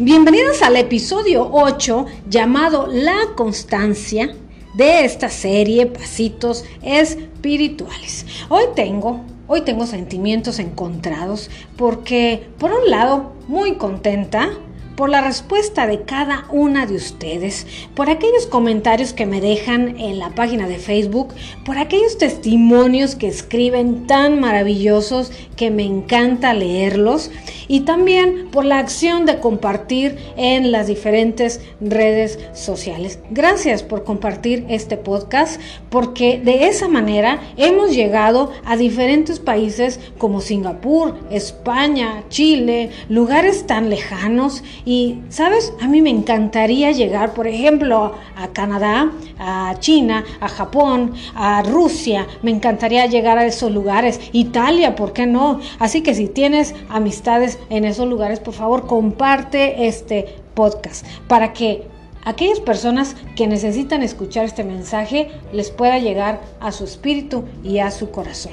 Bienvenidos al episodio 8 llamado La constancia de esta serie Pasitos Espirituales. Hoy tengo, hoy tengo sentimientos encontrados porque por un lado muy contenta por la respuesta de cada una de ustedes, por aquellos comentarios que me dejan en la página de Facebook, por aquellos testimonios que escriben tan maravillosos que me encanta leerlos y también por la acción de compartir en las diferentes redes sociales. Gracias por compartir este podcast porque de esa manera hemos llegado a diferentes países como Singapur, España, Chile, lugares tan lejanos y, ¿sabes? A mí me encantaría llegar, por ejemplo, a Canadá, a China, a Japón, a Rusia. Me encantaría llegar a esos lugares. Italia, ¿por qué no? Así que si tienes amistades en esos lugares, por favor, comparte este podcast para que aquellas personas que necesitan escuchar este mensaje les pueda llegar a su espíritu y a su corazón.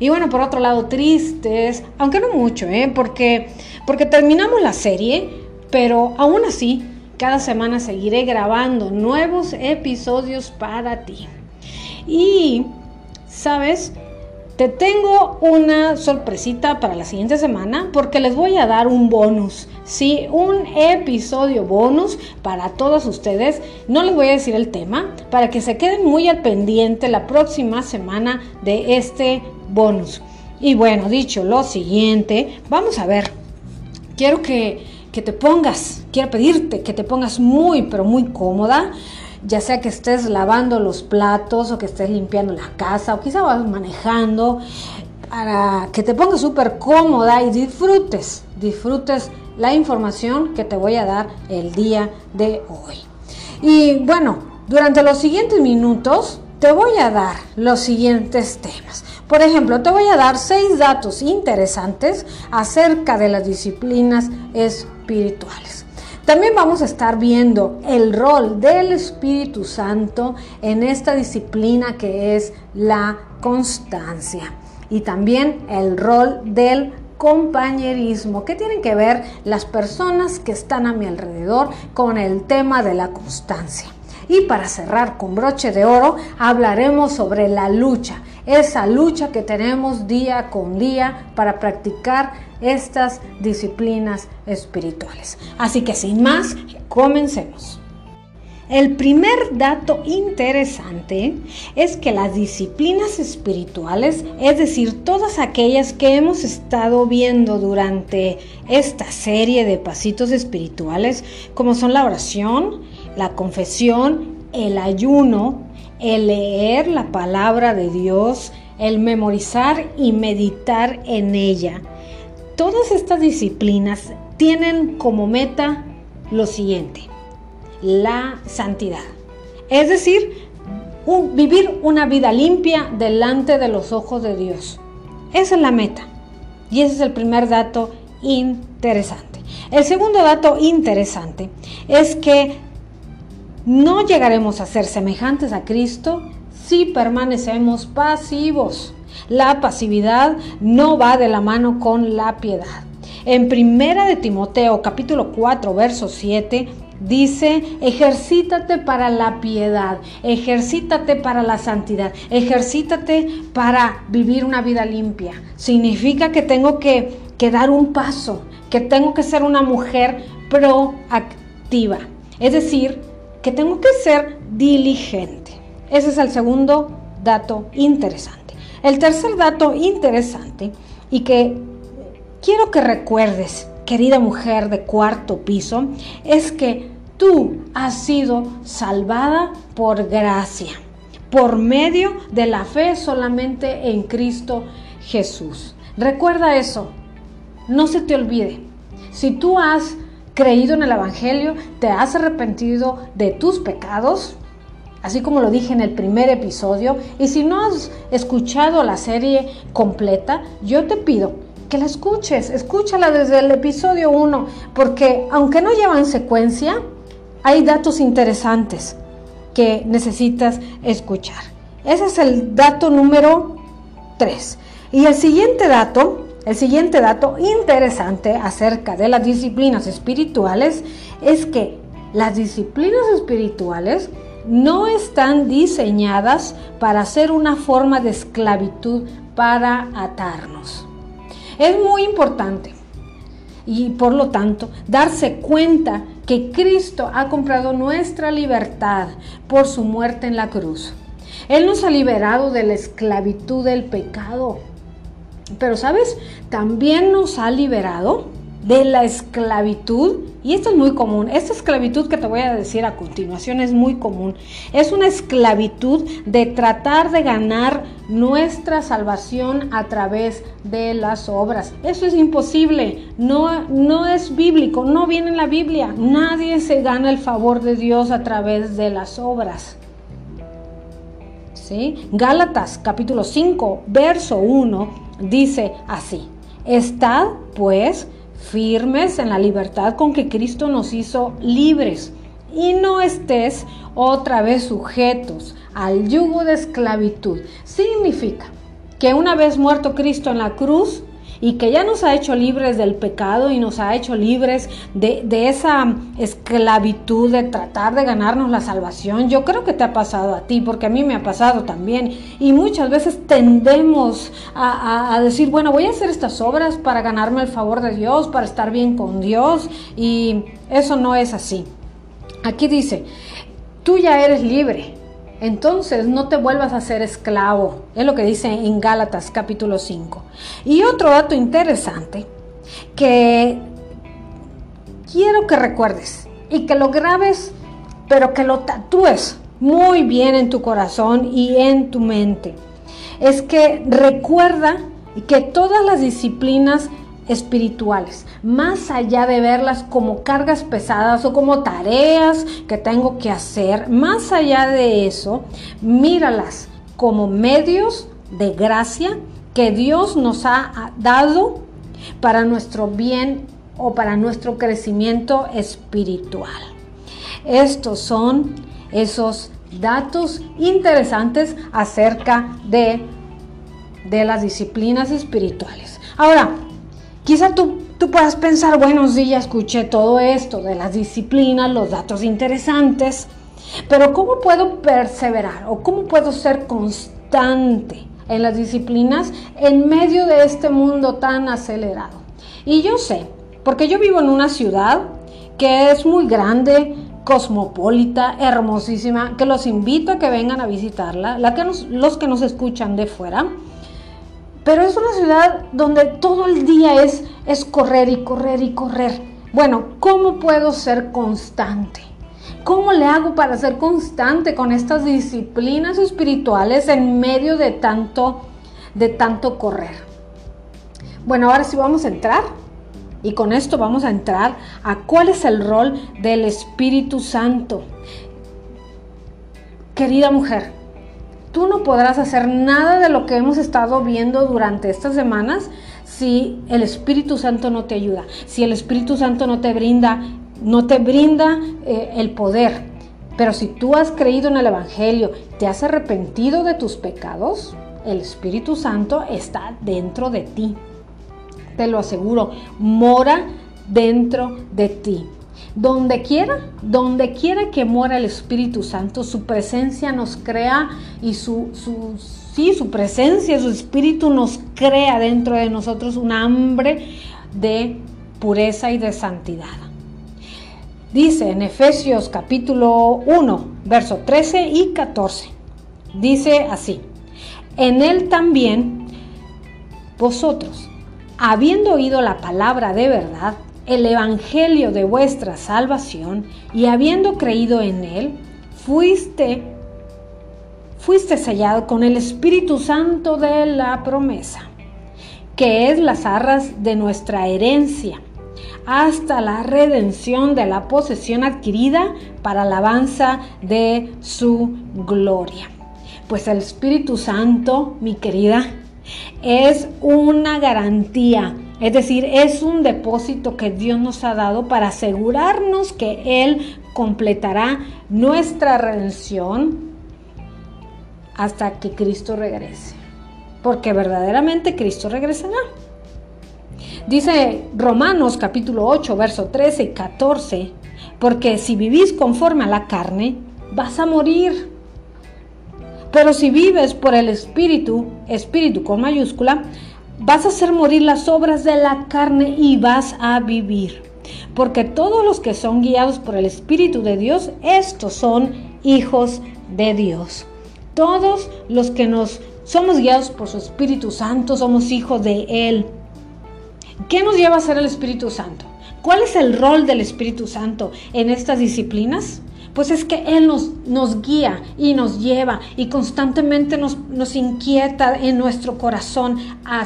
Y bueno, por otro lado, tristes, aunque no mucho, ¿eh? porque, porque terminamos la serie pero aún así, cada semana seguiré grabando nuevos episodios para ti. Y, ¿sabes? Te tengo una sorpresita para la siguiente semana porque les voy a dar un bonus. Sí, un episodio bonus para todos ustedes. No les voy a decir el tema para que se queden muy al pendiente la próxima semana de este bonus. Y bueno, dicho lo siguiente, vamos a ver. Quiero que que te pongas, quiero pedirte que te pongas muy, pero muy cómoda, ya sea que estés lavando los platos o que estés limpiando la casa o quizá vas manejando, para que te pongas súper cómoda y disfrutes, disfrutes la información que te voy a dar el día de hoy. Y bueno, durante los siguientes minutos te voy a dar los siguientes temas. Por ejemplo, te voy a dar seis datos interesantes acerca de las disciplinas espirituales. También vamos a estar viendo el rol del Espíritu Santo en esta disciplina que es la constancia. Y también el rol del compañerismo. ¿Qué tienen que ver las personas que están a mi alrededor con el tema de la constancia? Y para cerrar con broche de oro, hablaremos sobre la lucha, esa lucha que tenemos día con día para practicar estas disciplinas espirituales. Así que sin más, comencemos. El primer dato interesante es que las disciplinas espirituales, es decir, todas aquellas que hemos estado viendo durante esta serie de pasitos espirituales, como son la oración, la confesión, el ayuno, el leer la palabra de Dios, el memorizar y meditar en ella. Todas estas disciplinas tienen como meta lo siguiente, la santidad. Es decir, vivir una vida limpia delante de los ojos de Dios. Esa es la meta. Y ese es el primer dato interesante. El segundo dato interesante es que no llegaremos a ser semejantes a Cristo si permanecemos pasivos. La pasividad no va de la mano con la piedad. En primera de Timoteo capítulo 4 verso 7 dice, ejercítate para la piedad, ejercítate para la santidad, ejercítate para vivir una vida limpia. Significa que tengo que, que dar un paso, que tengo que ser una mujer proactiva. Es decir, tengo que ser diligente. Ese es el segundo dato interesante. El tercer dato interesante y que quiero que recuerdes, querida mujer de cuarto piso, es que tú has sido salvada por gracia, por medio de la fe solamente en Cristo Jesús. Recuerda eso, no se te olvide. Si tú has creído en el Evangelio, te has arrepentido de tus pecados, así como lo dije en el primer episodio, y si no has escuchado la serie completa, yo te pido que la escuches, escúchala desde el episodio 1, porque aunque no llevan secuencia, hay datos interesantes que necesitas escuchar. Ese es el dato número 3. Y el siguiente dato el siguiente dato interesante acerca de las disciplinas espirituales es que las disciplinas espirituales no están diseñadas para ser una forma de esclavitud para atarnos. Es muy importante y por lo tanto darse cuenta que Cristo ha comprado nuestra libertad por su muerte en la cruz. Él nos ha liberado de la esclavitud del pecado. Pero sabes, también nos ha liberado de la esclavitud, y esto es muy común, esta esclavitud que te voy a decir a continuación es muy común, es una esclavitud de tratar de ganar nuestra salvación a través de las obras. Eso es imposible, no, no es bíblico, no viene en la Biblia, nadie se gana el favor de Dios a través de las obras. ¿Sí? Gálatas capítulo 5, verso 1 dice así, estad pues firmes en la libertad con que Cristo nos hizo libres y no estés otra vez sujetos al yugo de esclavitud. Significa que una vez muerto Cristo en la cruz, y que ya nos ha hecho libres del pecado y nos ha hecho libres de, esa esclavitud de tratar de ganarnos la salvación. Yo creo que te ha pasado a ti, porque a mí me ha pasado también. Y muchas veces tendemos a, decir, bueno, voy a hacer estas obras para ganarme el favor de Dios, para estar bien con Dios. Y eso no es así. Aquí dice, tú ya eres libre entonces no te vuelvas a ser esclavo. Es lo que dice en Gálatas capítulo 5. Y otro dato interesante que quiero que recuerdes y que lo grabes, pero que lo tatúes muy bien en tu corazón y en tu mente. Es que recuerda que todas las disciplinas espirituales, más allá de verlas como cargas pesadas o como tareas que tengo que hacer, más allá de eso, míralas como medios de gracia que Dios nos ha dado para nuestro bien o para nuestro crecimiento espiritual. Estos son esos datos interesantes acerca de, de las disciplinas espirituales. Ahora, Quizá tú, tú puedas pensar, bueno, sí, ya escuché todo esto de las disciplinas, los datos interesantes, pero ¿cómo puedo perseverar o cómo puedo ser constante en las disciplinas en medio de este mundo tan acelerado? Y yo sé, porque yo vivo en una ciudad que es muy grande, cosmopolita, hermosísima, que los invito a que vengan a visitarla, la que los que nos escuchan de fuera pero es una ciudad donde todo el día es, es correr y correr y correr. Bueno, ¿cómo puedo ser constante? ¿Cómo le hago para ser constante con estas disciplinas espirituales en medio de tanto, de tanto correr? Bueno, ahora sí vamos a entrar y con esto vamos a entrar a cuál es el rol del Espíritu Santo. Querida mujer, Tú no podrás hacer nada de lo que hemos estado viendo durante estas semanas si el Espíritu Santo no te ayuda, si el Espíritu Santo no te brinda, no te brinda eh, el poder. Pero si tú has creído en el Evangelio, te has arrepentido de tus pecados, el Espíritu Santo está dentro de ti. Te lo aseguro, mora dentro de ti. Donde quiera, donde quiera que mora el Espíritu Santo, su presencia nos crea y su, su, sí, su presencia, su espíritu nos crea dentro de nosotros un hambre de pureza y de santidad. Dice en Efesios capítulo 1, verso 13 y 14. Dice así, en él también vosotros, habiendo oído la palabra de verdad, el Evangelio de vuestra salvación y habiendo creído en él, fuiste, fuiste sellado con el Espíritu Santo de la promesa, que es las arras de nuestra herencia, hasta la redención de la posesión adquirida para alabanza de su gloria. Pues el Espíritu Santo, mi querida, es una garantía es decir, es un depósito que Dios nos ha dado para asegurarnos que Él completará nuestra redención hasta que Cristo regrese. Porque verdaderamente Cristo regresará. Dice Romanos capítulo 8, verso 13 y 14, porque si vivís conforme a la carne, vas a morir. Pero si vives por el Espíritu, Espíritu con mayúscula, vas a hacer morir las obras de la carne y vas a vivir. Porque todos los que son guiados por el Espíritu de Dios, estos son hijos de Dios. Todos los que nos somos guiados por su Espíritu Santo, somos hijos de Él. ¿Qué nos lleva a ser el Espíritu Santo? ¿Cuál es el rol del Espíritu Santo en estas disciplinas? Pues es que Él nos, nos guía y nos lleva y constantemente nos, nos inquieta en nuestro corazón a,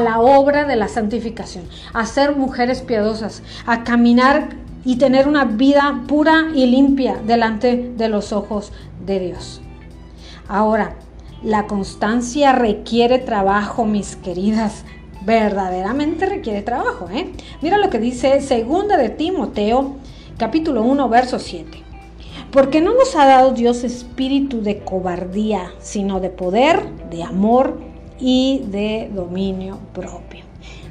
la obra de la santificación, a ser mujeres piadosas, a caminar y tener una vida pura y limpia delante de los ojos de Dios. Ahora, la constancia requiere trabajo, mis queridas. Verdaderamente requiere trabajo, ¿eh? Mira lo que dice segunda de Timoteo, capítulo 1, verso 7. Porque no nos ha dado Dios espíritu de cobardía, sino de poder, de amor y de dominio propio.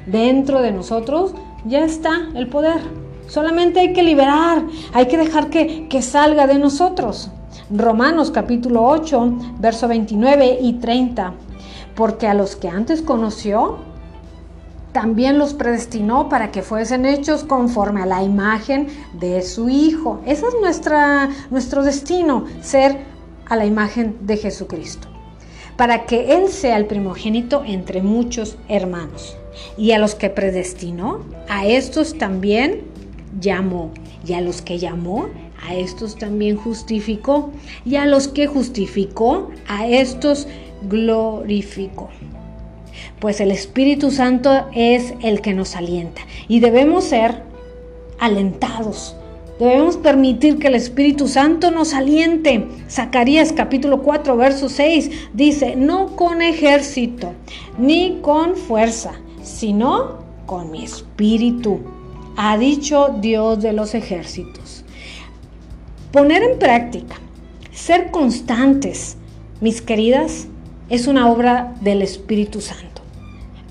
Dentro de nosotros ya está el poder. Solamente hay que liberar, hay que dejar que, que salga de nosotros. Romanos capítulo 8, verso 29 y 30. Porque a los que antes conoció, también los predestinó para que fuesen hechos conforme a la imagen de su Hijo. Ese es nuestra, nuestro destino, ser a la imagen de Jesucristo. Para que Él sea el primogénito entre muchos hermanos. Y a los que predestinó, a estos también llamó. Y a los que llamó, a estos también justificó, y a los que justificó, a estos glorificó. Pues el Espíritu Santo es el que nos alienta y debemos ser alentados. Debemos permitir que el Espíritu Santo nos aliente. Zacarías capítulo 4, verso 6 dice, no con ejército, ni con fuerza, sino con mi espíritu, ha dicho Dios de los ejércitos. Poner en práctica, ser constantes, mis queridas, es una obra del Espíritu Santo.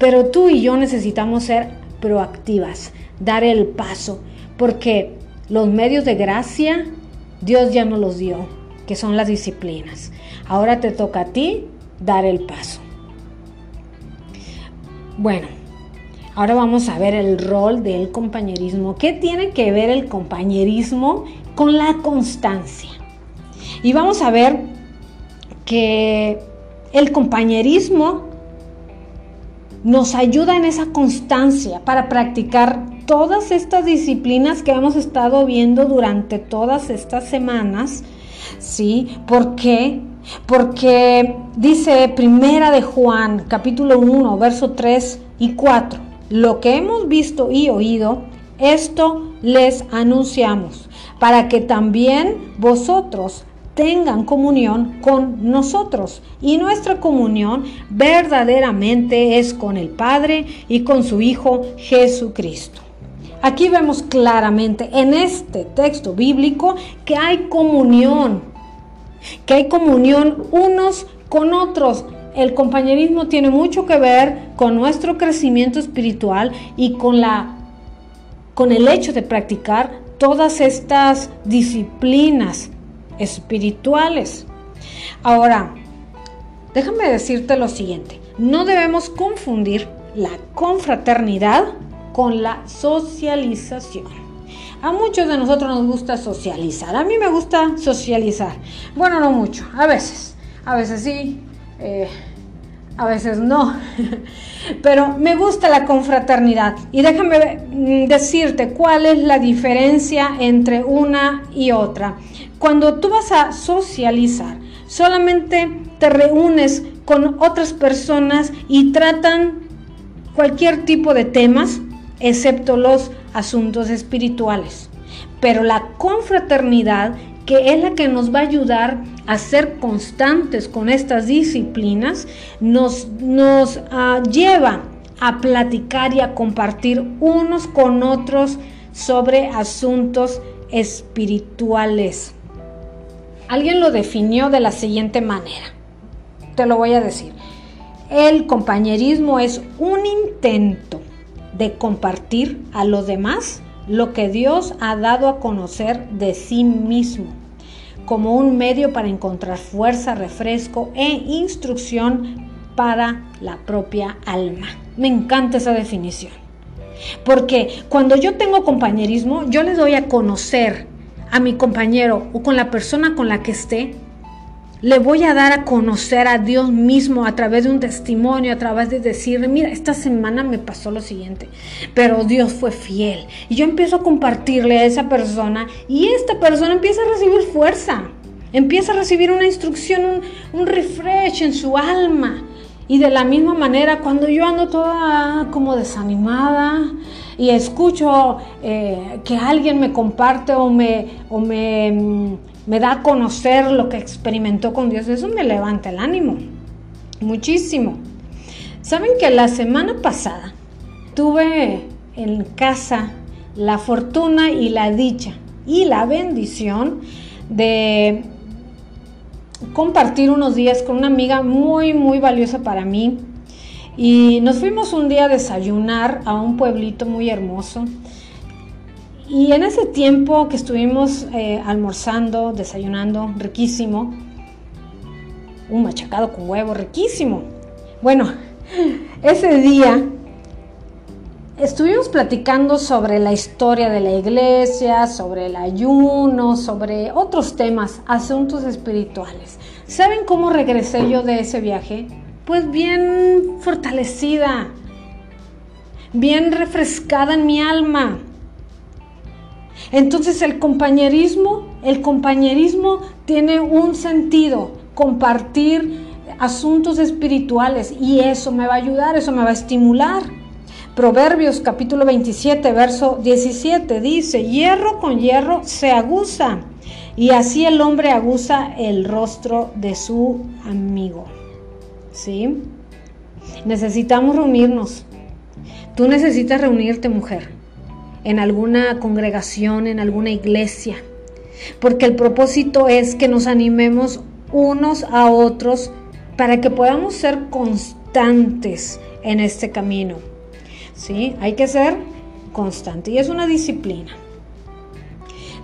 Pero tú y yo necesitamos ser proactivas, dar el paso, porque los medios de gracia Dios ya nos los dio, que son las disciplinas. Ahora te toca a ti dar el paso. Bueno, ahora vamos a ver el rol del compañerismo. ¿Qué tiene que ver el compañerismo con la constancia. Y vamos a ver que el compañerismo nos ayuda en esa constancia para practicar todas estas disciplinas que hemos estado viendo durante todas estas semanas. ¿Sí? ¿Por qué? Porque dice Primera de Juan, capítulo 1, verso 3 y 4, lo que hemos visto y oído, esto les anunciamos para que también vosotros tengan comunión con nosotros. Y nuestra comunión verdaderamente es con el Padre y con su Hijo Jesucristo. Aquí vemos claramente en este texto bíblico que hay comunión, que hay comunión unos con otros. El compañerismo tiene mucho que ver con nuestro crecimiento espiritual y con la con el hecho de practicar todas estas disciplinas espirituales. Ahora, déjame decirte lo siguiente, no debemos confundir la confraternidad con la socialización. A muchos de nosotros nos gusta socializar. A mí me gusta socializar. Bueno, no mucho. A veces. A veces sí. Eh, a veces no. Pero me gusta la confraternidad. Y déjame mm, decirte cuál es la diferencia entre una y otra. Cuando tú vas a socializar, solamente te reúnes con otras personas y tratan cualquier tipo de temas, excepto los asuntos espirituales. Pero la confraternidad que es la que nos va a ayudar a ser constantes con estas disciplinas, nos, nos uh, lleva a platicar y a compartir unos con otros sobre asuntos espirituales. Alguien lo definió de la siguiente manera. Te lo voy a decir. El compañerismo es un intento de compartir a los demás lo que Dios ha dado a conocer de sí mismo, como un medio para encontrar fuerza, refresco e instrucción para la propia alma. Me encanta esa definición. Porque cuando yo tengo compañerismo, yo le doy a conocer a mi compañero o con la persona con la que esté, le voy a dar a conocer a Dios mismo a través de un testimonio, a través de decirle, mira, esta semana me pasó lo siguiente, pero Dios fue fiel. Y yo empiezo a compartirle a esa persona y esta persona empieza a recibir fuerza, empieza a recibir una instrucción, un, un refresh en su alma. Y de la misma manera, cuando yo ando toda como desanimada y escucho eh, que alguien me comparte o me, o me, mm, me da a conocer lo que experimentó con Dios, eso me levanta el ánimo. Muchísimo. Saben que la semana pasada tuve en casa la fortuna y la dicha y la bendición de compartir unos días con una amiga muy, muy valiosa para mí. Y nos fuimos un día a desayunar a un pueblito muy hermoso. Y en ese tiempo que estuvimos eh, almorzando, desayunando, riquísimo, un machacado con huevo, riquísimo. Bueno, ese día estuvimos platicando sobre la historia de la iglesia, sobre el ayuno, sobre otros temas, asuntos espirituales. ¿Saben cómo regresé yo de ese viaje? Pues bien fortalecida, bien refrescada en mi alma. Entonces el compañerismo, el compañerismo tiene un sentido, compartir asuntos espirituales y eso me va a ayudar, eso me va a estimular. Proverbios capítulo 27, verso 17 dice, hierro con hierro se aguza y así el hombre aguza el rostro de su amigo. ¿Sí? Necesitamos reunirnos. Tú necesitas reunirte, mujer, en alguna congregación, en alguna iglesia, porque el propósito es que nos animemos unos a otros para que podamos ser constantes en este camino. ¿sí? Hay que ser constante y es una disciplina.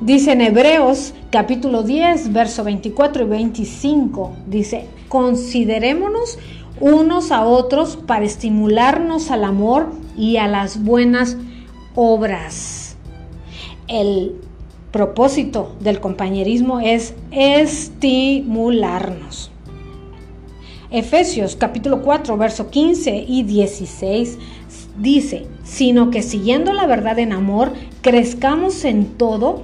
Dice en Hebreos capítulo 10, verso 24 y 25, dice, considerémonos unos a otros para estimularnos al amor y a las buenas obras. El propósito del compañerismo es estimularnos. Efesios capítulo 4, verso 15 y 16 dice, sino que siguiendo la verdad en amor, crezcamos en todo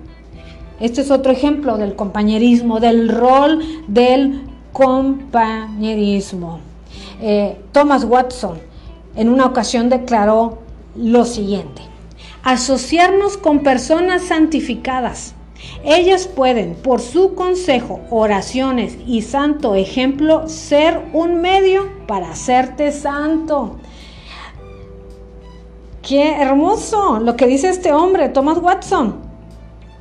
Este es otro ejemplo del compañerismo, del rol del compañerismo. Eh, Thomas Watson en una ocasión declaró lo siguiente, asociarnos con personas santificadas. Ellas pueden, por su consejo, oraciones y santo ejemplo, ser un medio para hacerte santo. Qué hermoso lo que dice este hombre, Thomas Watson.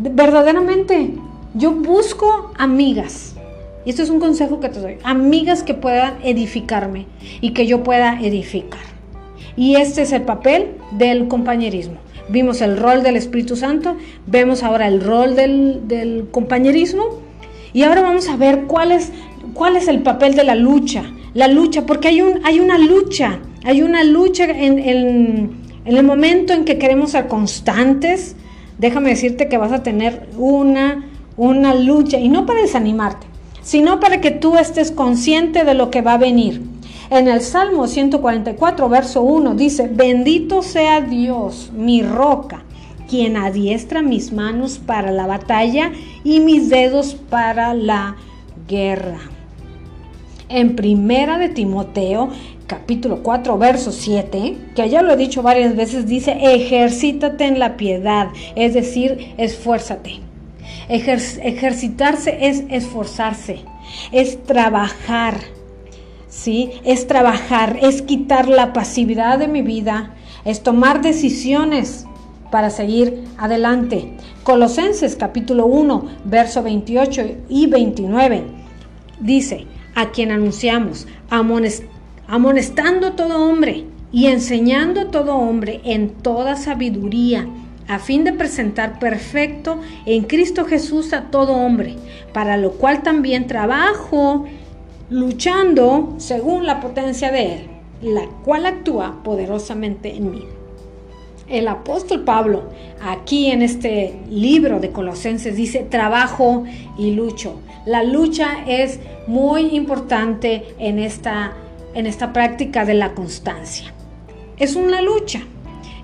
Verdaderamente, yo busco amigas. Y esto es un consejo que te doy. Amigas que puedan edificarme y que yo pueda edificar. Y este es el papel del compañerismo. Vimos el rol del Espíritu Santo, vemos ahora el rol del, compañerismo y ahora vamos a ver cuál es, cuál es el papel de la lucha. La lucha, porque hay, un, hay una lucha, hay una lucha en en el momento en que queremos ser constantes, déjame decirte que vas a tener una, una lucha, y no para desanimarte, sino para que tú estés consciente de lo que va a venir. En el Salmo 144, verso 1 dice, bendito sea Dios, mi roca, quien adiestra mis manos para la batalla y mis dedos para la guerra. En primera de Timoteo capítulo 4, verso 7, que ya lo he dicho varias veces, dice, ejercítate en la piedad, es decir, esfuérzate. ejercitarse es esforzarse, es trabajar, ¿sí? Es trabajar, es quitar la pasividad de mi vida, es tomar decisiones para seguir adelante. Colosenses capítulo 1, verso 28 y 29 dice, a quien anunciamos, amonestando todo hombre y enseñando todo hombre en toda sabiduría, a fin de presentar perfecto en Cristo Jesús a todo hombre, para lo cual también trabajo luchando según la potencia de Él, la cual actúa poderosamente en mí. El apóstol Pablo, aquí en este libro de Colosenses, dice trabajo y lucho. La lucha es muy importante en esta, en esta práctica de la constancia. Es una lucha,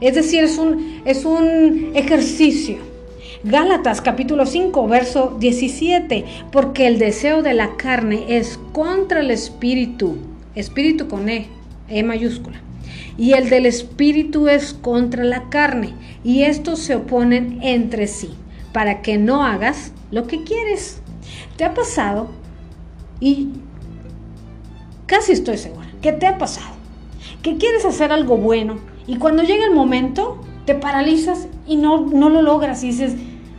es decir, es un, es un ejercicio. Gálatas capítulo 5, verso 17, porque el deseo de la carne es contra el espíritu, espíritu con E, E mayúscula y el del espíritu es contra la carne, y estos se oponen entre sí, para que no hagas lo que quieres. ¿Te ha pasado? Y casi estoy segura que te ha pasado, que quieres hacer algo bueno y cuando llega el momento te paralizas y no, no lo logras y dices,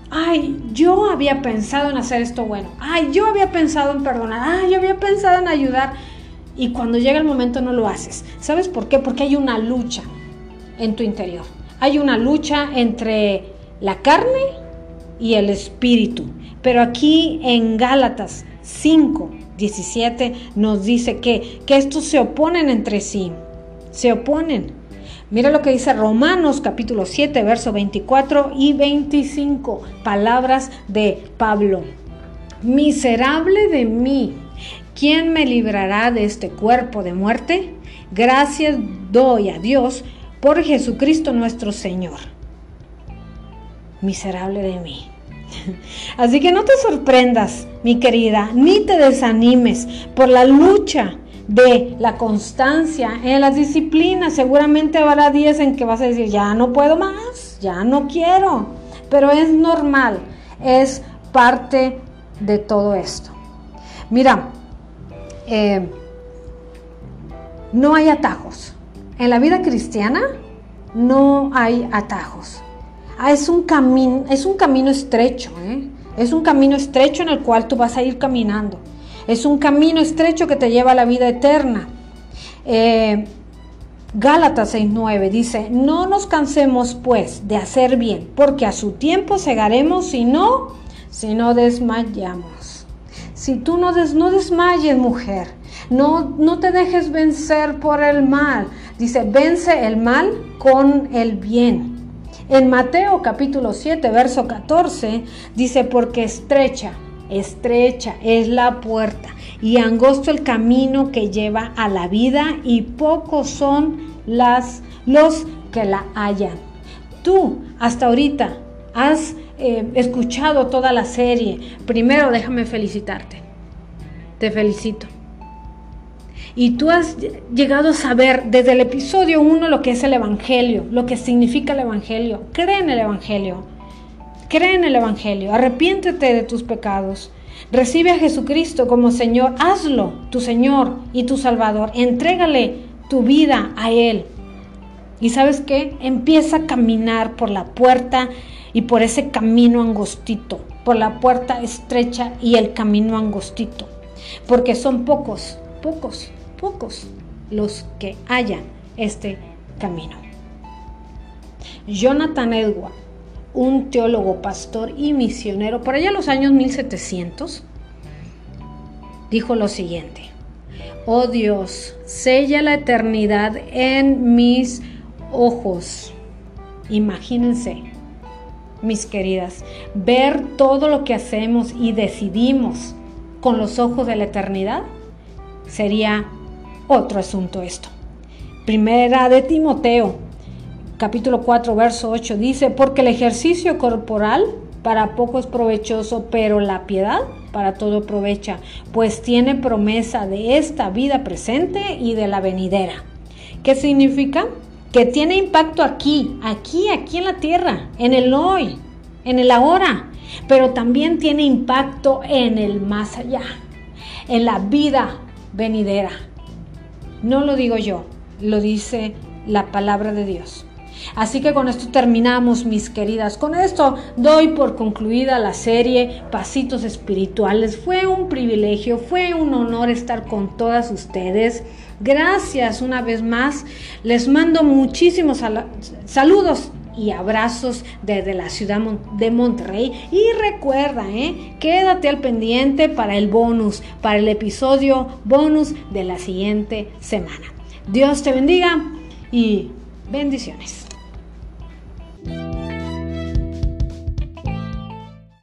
ay, yo había pensado en hacer esto bueno, ay, yo había pensado en perdonar, ay, yo había pensado en ayudar y cuando llega el momento no lo haces. ¿Sabes por qué? Porque hay una lucha en tu interior. Hay una lucha entre la carne y el espíritu. Pero aquí en Gálatas 5, 17 nos dice que, que estos se oponen entre sí. Se oponen. Mira lo que dice Romanos capítulo 7, verso 24 y 25. Palabras de Pablo. Miserable de mí ¿quién me librará de este cuerpo de muerte? Gracias doy a Dios por Jesucristo nuestro Señor. Miserable de mí. Así que no te sorprendas, mi querida, ni te desanimes por la lucha de la constancia en las disciplinas. Seguramente habrá días en que vas a decir, ya no puedo más, ya no quiero. Pero es normal, es parte de todo esto. Mira, eh, no hay atajos. En la vida cristiana no hay atajos. Ah, es, un camino, es un camino estrecho, ¿eh? es un camino estrecho en el cual tú vas a ir caminando. Es un camino estrecho que te lleva a la vida eterna. Eh, Gálatas 6:9 dice, no nos cansemos pues de hacer bien, porque a su tiempo cegaremos si no, si no desmayamos. Si tú no, des, no desmayes, mujer, no, no te dejes vencer por el mal. Dice, vence el mal con el bien. En Mateo capítulo 7, verso 14, dice, porque estrecha, estrecha es la puerta y angosto el camino que lleva a la vida y pocos son las, los que la hallan. Tú hasta ahorita has eh, escuchado toda la serie, primero déjame felicitarte. Te felicito. Y tú has llegado a saber desde el episodio 1 lo que es el Evangelio, lo que significa el Evangelio. Cree en el Evangelio. Cree en el Evangelio. Arrepiéntete de tus pecados. Recibe a Jesucristo como Señor. Hazlo tu Señor y tu Salvador. Entrégale tu vida a Él. Y sabes qué? Empieza a caminar por la puerta y por ese camino angostito, por la puerta estrecha y el camino angostito, porque son pocos, pocos, pocos los que hallan este camino. Jonathan Edward, un teólogo, pastor y misionero, por allá en los años 1700, dijo lo siguiente, oh Dios, sella la eternidad en mis ojos. Imagínense, mis queridas, ver todo lo que hacemos y decidimos con los ojos de la eternidad sería otro asunto esto. Primera de Timoteo, capítulo 4, verso 8 dice, porque el ejercicio corporal para poco es provechoso, pero la piedad para todo aprovecha, pues tiene promesa de esta vida presente y de la venidera. ¿Qué significa? Que tiene impacto aquí, aquí, aquí en la tierra, en el hoy, en el ahora, pero también tiene impacto en el más allá, en la vida venidera. No lo digo yo, lo dice la palabra de Dios. Así que con esto terminamos, mis queridas. Con esto doy por concluida la serie Pasitos Espirituales. Fue un privilegio, fue un honor estar con todas ustedes. Gracias una vez más. Les mando muchísimos saludos y abrazos desde la ciudad de Monterrey. Y recuerda, ¿eh? quédate al pendiente para el bonus, para el episodio bonus de la siguiente semana. Dios te bendiga y bendiciones.